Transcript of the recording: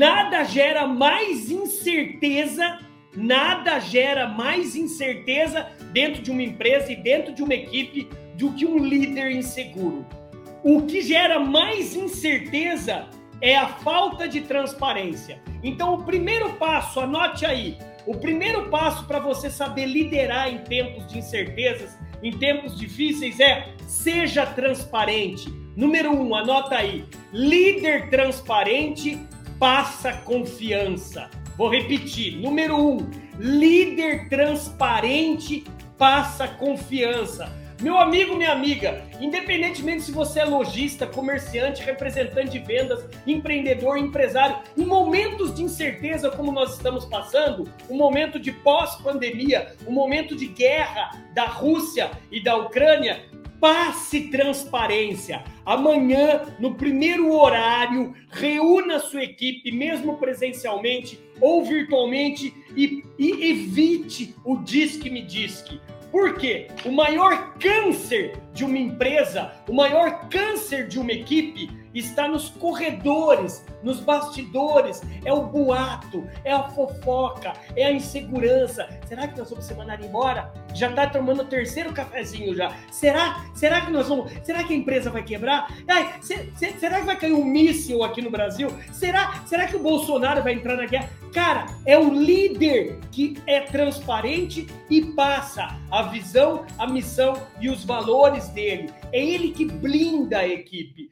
nada gera mais incerteza, nada gera mais incerteza dentro de uma empresa e dentro de uma equipe do que um líder inseguro. O que gera mais incerteza é a falta de transparência. Então, o primeiro passo, anote aí, o primeiro passo para você saber liderar em tempos de incertezas, em tempos difíceis, é seja transparente. Número um, anota aí: líder transparente passa confiança. Vou repetir: número um, líder transparente passa confiança. Meu amigo, minha amiga, independentemente se você é lojista, comerciante, representante de vendas, empreendedor, empresário, em momentos de incerteza como nós estamos passando, um momento de pós-pandemia, um momento de guerra da Rússia e da Ucrânia, passe transparência. Amanhã, no primeiro horário, reúna sua equipe, mesmo presencialmente ou virtualmente, e, e evite o disque-me disque. Por quê? O maior câncer de uma empresa, o maior câncer de uma equipe está nos corredores, nos bastidores, é o boato, é a fofoca, é a insegurança. Será que nós vamos ser mandados embora? Já está tomando o terceiro cafezinho já. Será? Será que nós vamos? Será que a empresa vai quebrar? Ai, se, se, será que vai cair um míssil aqui no Brasil? Será? Será que o Bolsonaro vai entrar na guerra? Cara, é o líder que é transparente e passa a visão, a missão e os valores dele. É ele que blinda a equipe.